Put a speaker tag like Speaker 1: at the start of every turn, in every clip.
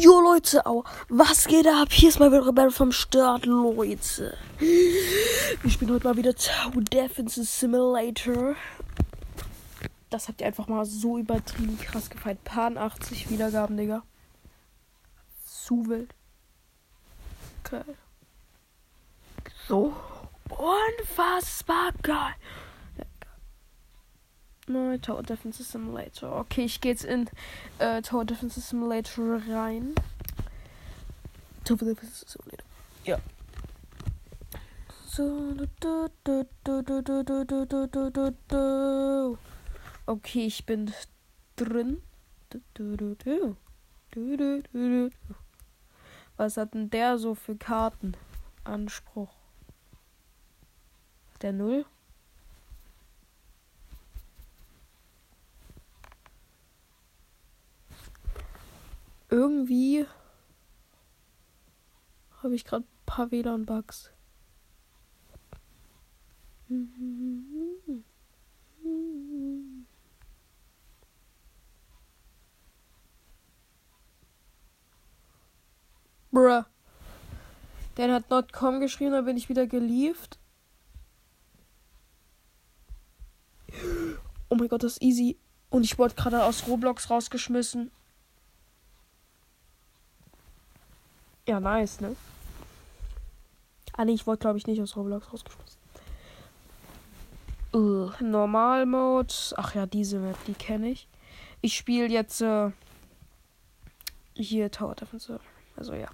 Speaker 1: Jo Leute, au, was geht ab? Hier ist mal wieder Rebell vom Start, Leute. Wir spielen heute mal wieder Tower Defense Simulator. Das habt ihr einfach mal so übertrieben krass gefeiert. Pan 80 Wiedergaben, Digga. Zu wild. Geil. So unfassbar geil mal. Tower Defense Simulator. Okay, ich gehe jetzt in äh, Tower Defense Simulator rein. Tower Defense Simulator. Ja. So. Okay, ich bin drin. Was hat denn der so für Karten? Anspruch. Der Null? Irgendwie habe ich gerade ein paar WLAN-Bugs. Bruh. Dan hat not com geschrieben, da bin ich wieder gelieft. Oh mein Gott, das ist easy. Und ich wurde gerade aus Roblox rausgeschmissen. Ja, nice, ne? Ah, nee, ich wollte, glaube ich, nicht aus Roblox rausgeschmissen. Uh, Normal Mode. Ach ja, diese Map, die kenne ich. Ich spiele jetzt äh, hier Tower Defense. Also ja.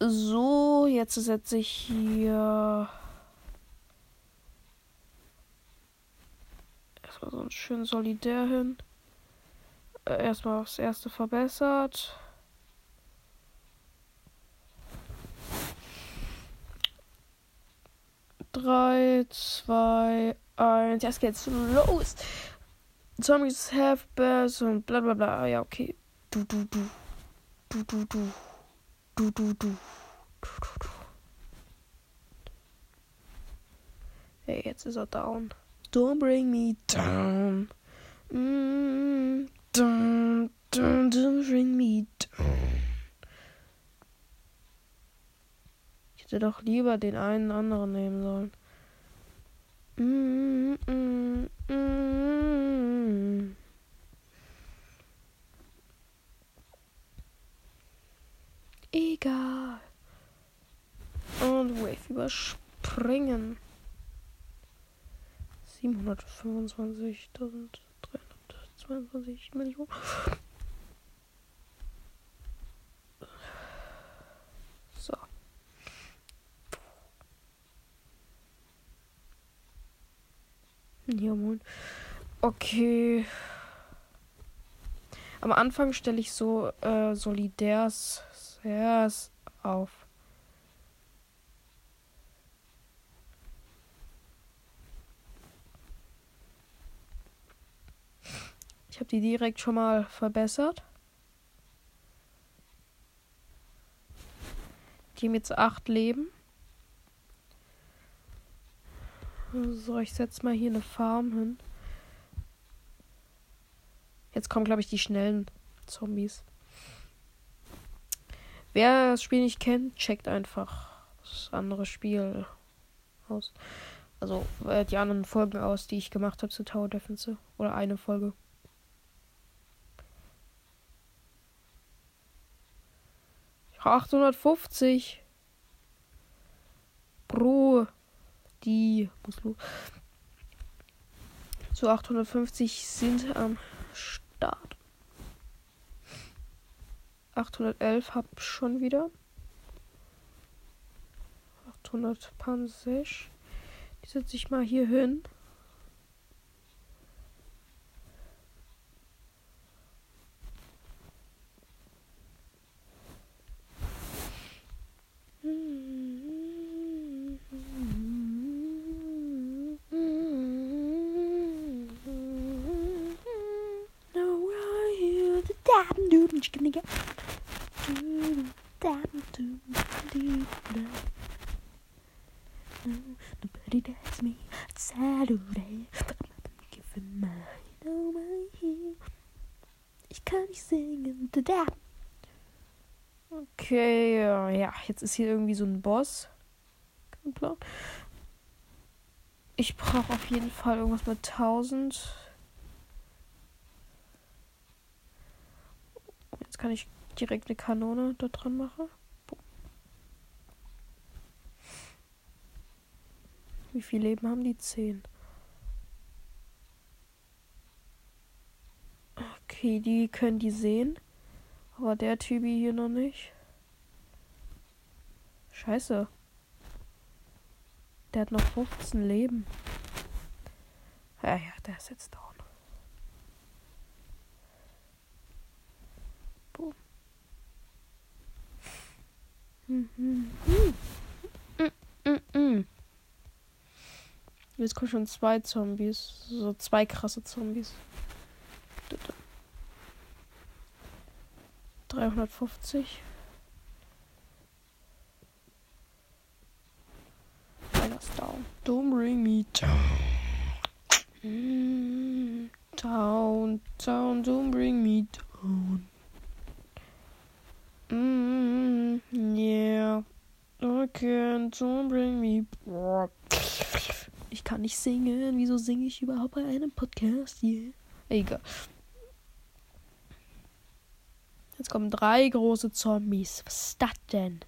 Speaker 1: So, jetzt setze ich hier erstmal so ein schön solidär hin. Äh, erstmal das erste verbessert. 3, 2, 1. Jetzt geht's los. Zombies have bears und bla bla bla. Ja, okay. Du, du, du. Du, du, du. Du, du, du. Du, du, du. Hey, jetzt ist er down. Don't bring me down. Mm, down, down, don't bring me down. Hätte doch lieber den einen anderen nehmen sollen. Egal. Und Wave überspringen. 725.322 Millionen. Ja, moin. Okay. Am Anfang stelle ich so äh, Solidärs auf. Ich habe die direkt schon mal verbessert. Die haben jetzt acht Leben. So, ich setze mal hier eine Farm hin. Jetzt kommen, glaube ich, die schnellen Zombies. Wer das Spiel nicht kennt, checkt einfach das andere Spiel aus. Also äh, die anderen Folgen aus, die ich gemacht habe zu Tower Defense. Oder eine Folge. Achthundertfünfzig. Bro die muss los. Zu 850 sind am Start. 811 hab schon wieder. 800 Panzer. Die setze ich mal hier hin. Nobody does me Saturday. Giving mine, oh my heel. Ich kann nicht singen, da Okay, ja, jetzt ist hier irgendwie so ein Boss. Ich brauche auf jeden Fall irgendwas mit 1000. kann ich direkt eine Kanone da dran machen. Wie viel Leben haben die? 10. Okay, die können die sehen. Aber der Typi hier noch nicht. Scheiße. Der hat noch 15 Leben. Ja, ja, der ist jetzt down. Jetzt kommen schon zwei Zombies. So zwei krasse Zombies. 350. Alles down. Don't bring me down. Down, down, don't bring me down. Mm, yeah. Can't, don't bring me. Ich kann nicht singen. Wieso singe ich überhaupt bei einem Podcast hier? Egal. Jetzt kommen drei große Zombies. Was ist das denn?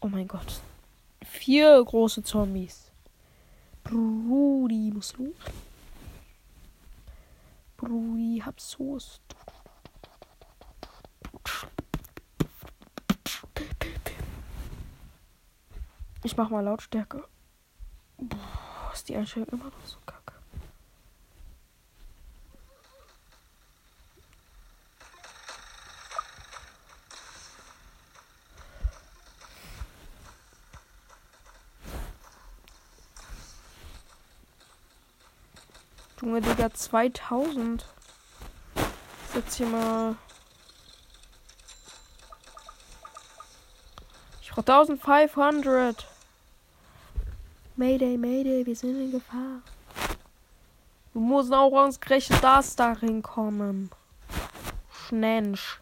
Speaker 1: Oh mein Gott. Vier große Zombies. Brudi muss los. Brudi, hab Soße. Ich mach mal Lautstärke. Boah, ist die Einstellung immer noch so kacke. Junge, Digga, 2000. Setz hier mal. Ich brauche 1500. Mayday, Mayday, wir sind in Gefahr. Du musst auch ausgerechnet das darin kommen. Schnensch.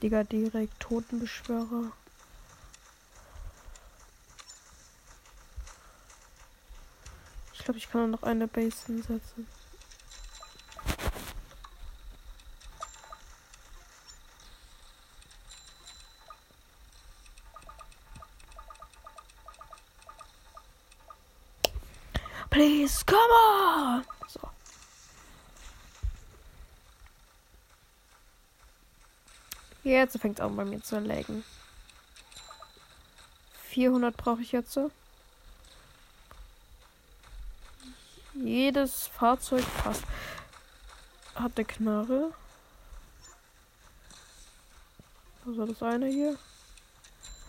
Speaker 1: Digga, direkt Totenbeschwörer. Glaube, ich kann noch eine Base hinsetzen. Please, come on! So. Jetzt fängt es an bei mir zu laggen. 400 brauche ich jetzt. Jedes Fahrzeug passt. Hat eine Knarre. Also das eine hier.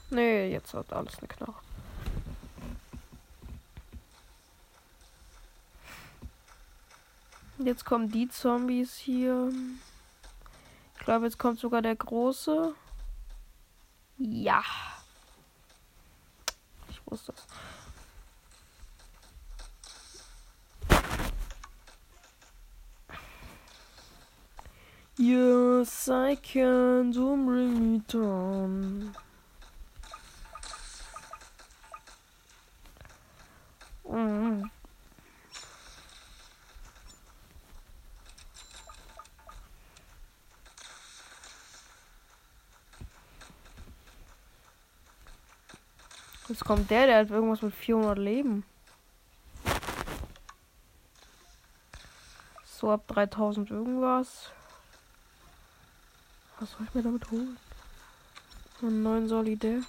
Speaker 1: Nee, jetzt hat alles eine Knarre. Jetzt kommen die Zombies hier. Ich glaube, jetzt kommt sogar der große. Ja. Ich wusste es. Yes, I can. Don't bring. Jetzt kommt der, der hat irgendwas mit 400 Leben. So ab 3000 irgendwas. Was soll ich mir damit holen? Einen neuen Solidär.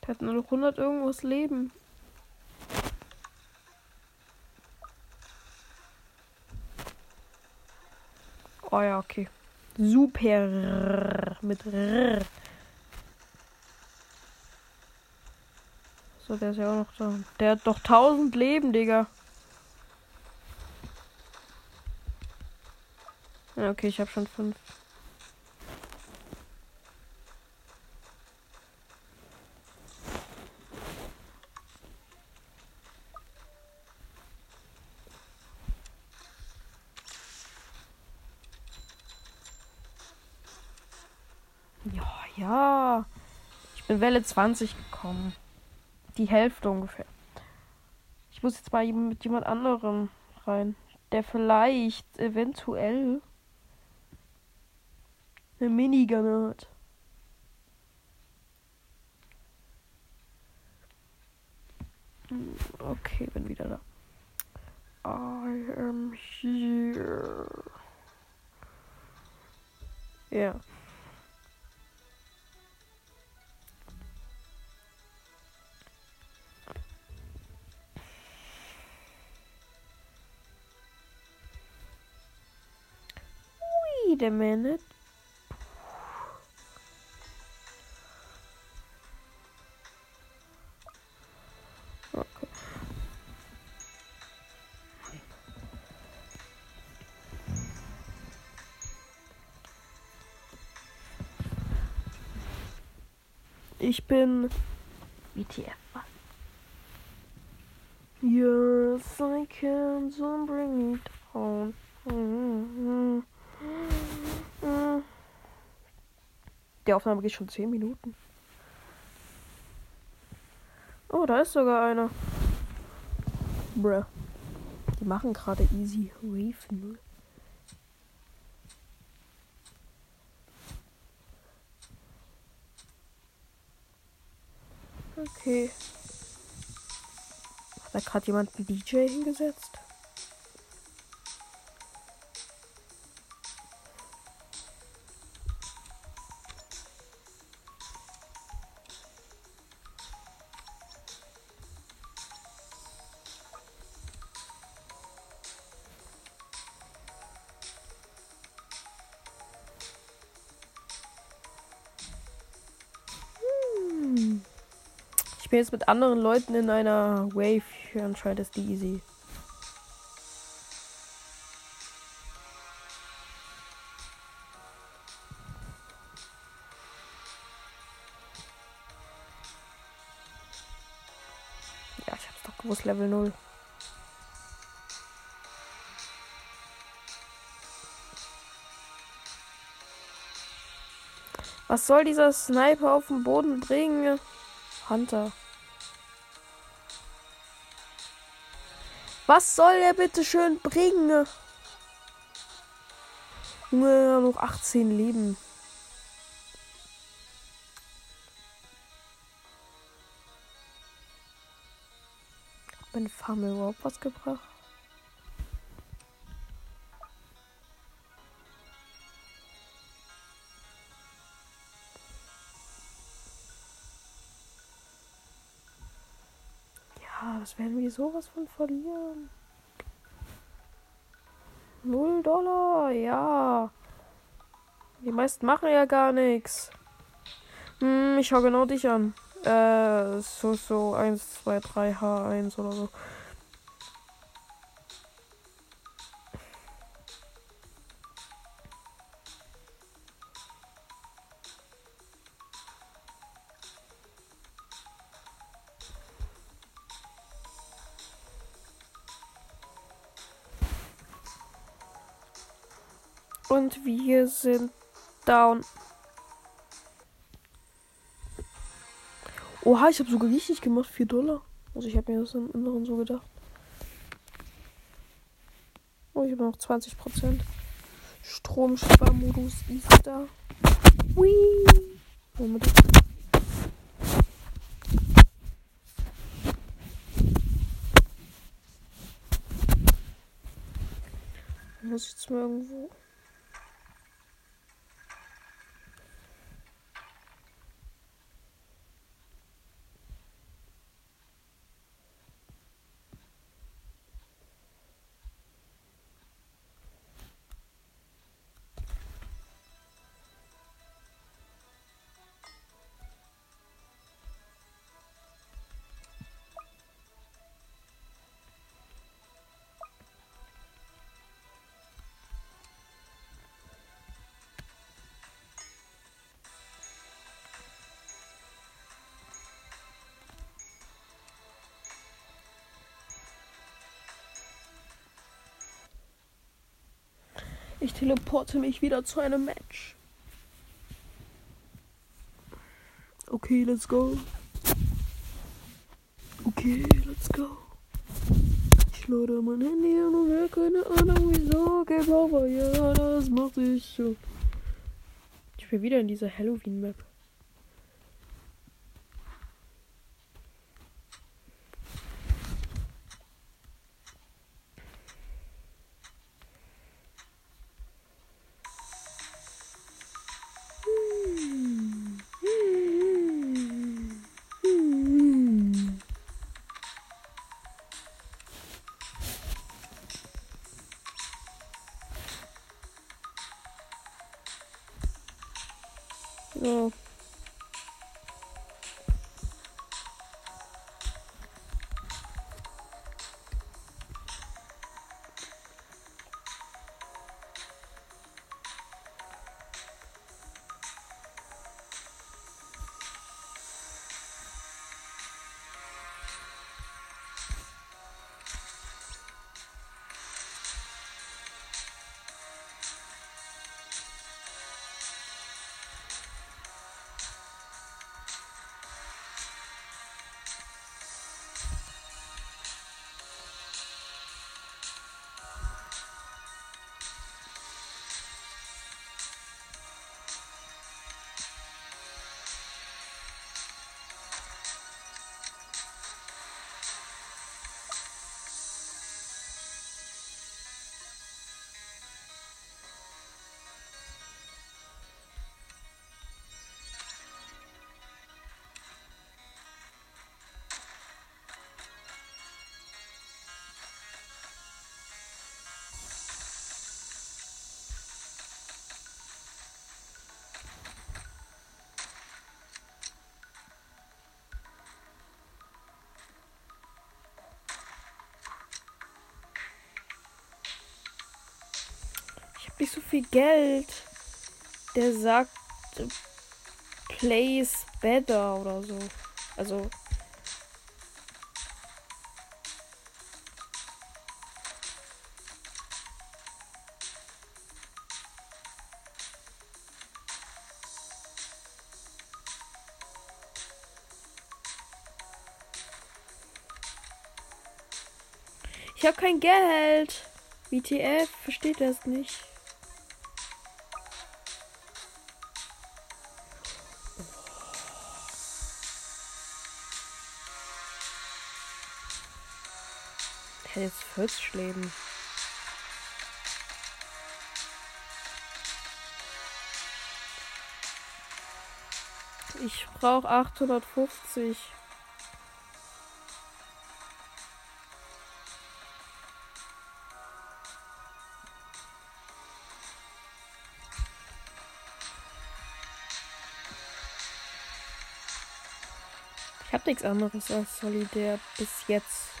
Speaker 1: Der hat nur noch 100 irgendwas Leben. Oh ja, okay. Super mit R. So, der ist ja auch noch da. Der hat doch 1000 Leben, Digga. Ja, okay, ich habe schon 5. Welle 20 gekommen. Die Hälfte ungefähr. Ich muss jetzt mal mit jemand anderem rein, der vielleicht eventuell eine Minigun hat. Hm, okay, bin wieder da. I am here. Ja. Yeah. Wait a minute. Ich bin WTF. Yes, I can, so bring me down. Die Aufnahme geht schon 10 Minuten. Oh, da ist sogar einer. Bruh. Die machen gerade easy Wave Okay. Hat da gerade jemand einen DJ hingesetzt? Ich bin jetzt mit anderen Leuten in einer Wave. Anscheinend ist die easy. Ja, ich hab's doch gewusst, Level 0. Was soll dieser Sniper auf dem Boden bringen? Hunter. Was soll er bitte schön bringen? Junge, noch 18 Leben. Hat meine Farm überhaupt was gebracht? Was werden wir sowas von verlieren? Null Dollar, ja. Die meisten machen ja gar nichts. Hm, ich schau genau dich an. Äh, so, so 1, 2, 3, H1 oder so. Und wir sind down. Oha, ich habe sogar richtig gemacht. 4 Dollar. Also ich habe mir das im Inneren so gedacht. Oh, ich habe noch 20%. Stromsparmodus ist da. Whee. Moment. Muss ich jetzt mal irgendwo. Ich teleporte mich wieder zu einem Match. Okay, let's go. Okay, let's go. Ich lade mein Handy an und habe keine Ahnung wieso. Game over, ja, das macht ich schon. Ich bin wieder in dieser Halloween-Map. Nicht so viel Geld. Der sagt, plays better oder so. Also. Ich habe kein Geld. WTF, versteht das nicht. Hätte jetzt 40 Leben. Ich brauche 850. Ich habe nichts anderes als Solidär bis jetzt.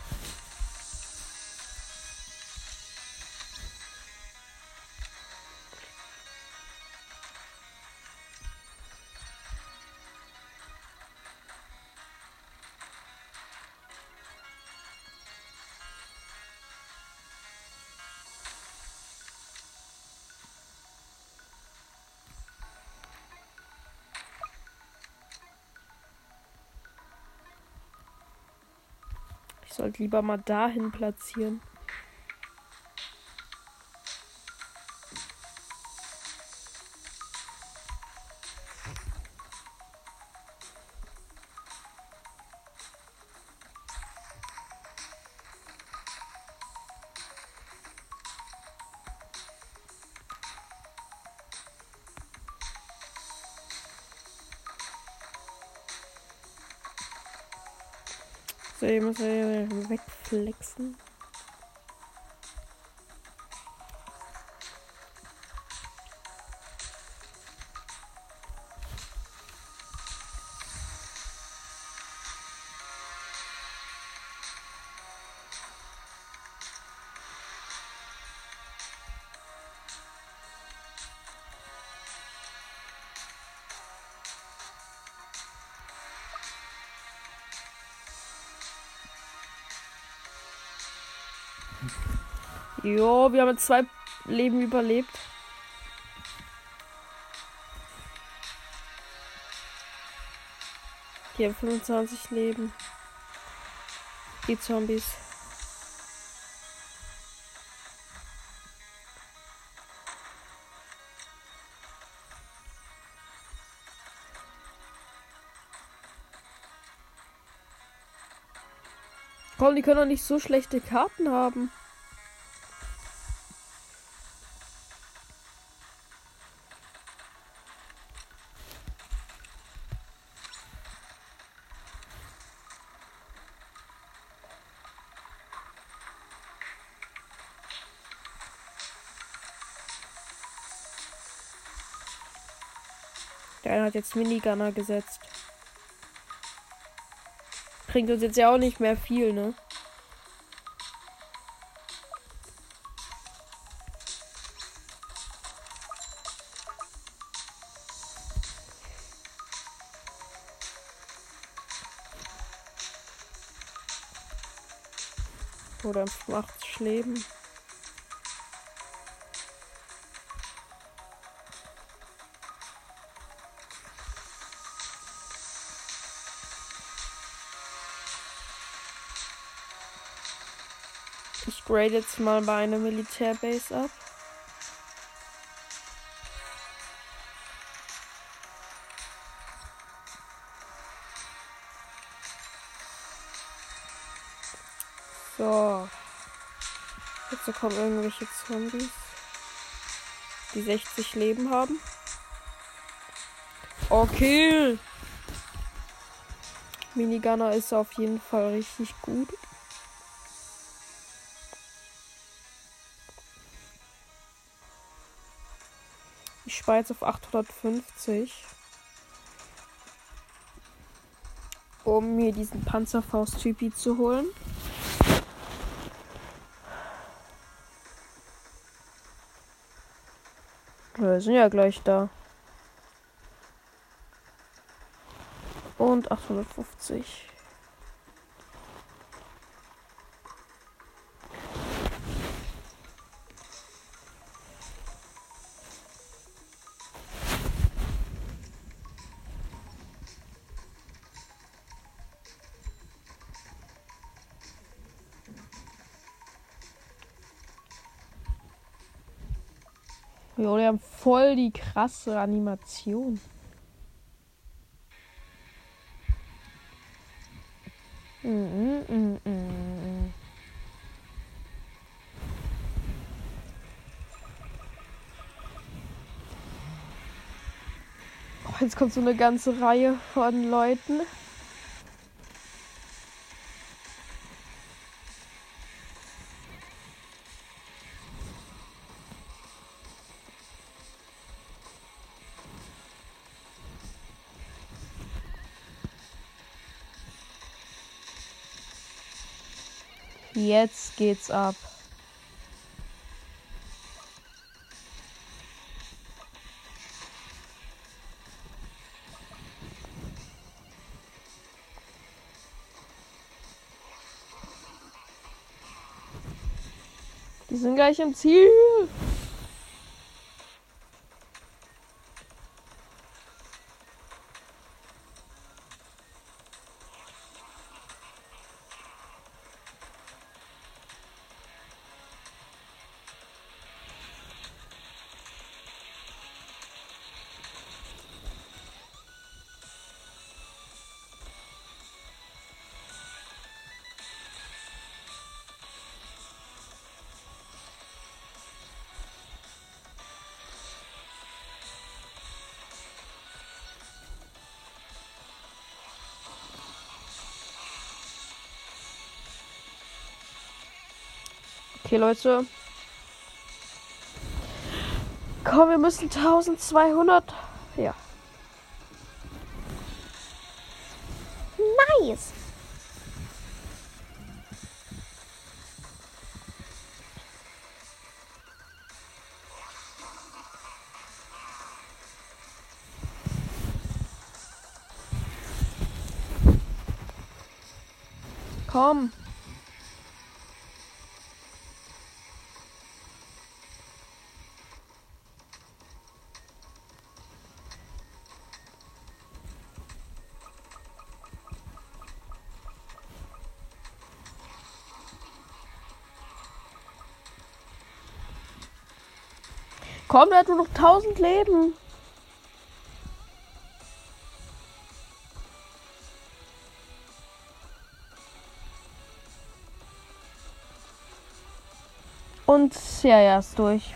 Speaker 1: Sollte lieber mal dahin platzieren. So, ich muss wegflexen. Jo, wir haben jetzt zwei Leben überlebt. Hier 25 Leben. Die Zombies. Komm, die können doch nicht so schlechte Karten haben. Eine hat jetzt Minigunner gesetzt. Bringt uns jetzt ja auch nicht mehr viel, ne? Oder macht's Leben. Grade jetzt mal bei einer Militärbase ab. So. Jetzt kommen irgendwelche Zombies, die 60 Leben haben. Okay. Minigunner ist auf jeden Fall richtig gut. Ich spare jetzt auf 850. Um mir diesen Panzerfaust-Typi zu holen. Wir sind ja gleich da. Und 850. Jo, die haben voll die krasse Animation. Mm -mm -mm -mm. Oh, jetzt kommt so eine ganze Reihe von Leuten. Jetzt geht's ab. Die sind gleich im Ziel. Okay, Leute. Komm, wir müssen 1200. Ja. Nice. Komm. Komm, der hat nur noch 1000 Leben. Und ja, ja, ist durch.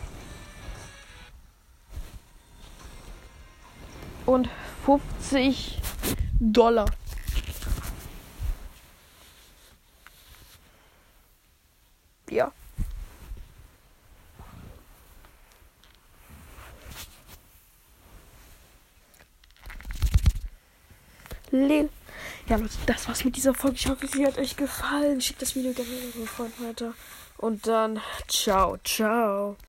Speaker 1: Und 50 Dollar. Ja. Lel. Ja, Leute, das war's mit dieser Folge. Ich hoffe, sie hat euch gefallen. Schickt das Video gerne euren Freunden weiter. Und dann, ciao, ciao.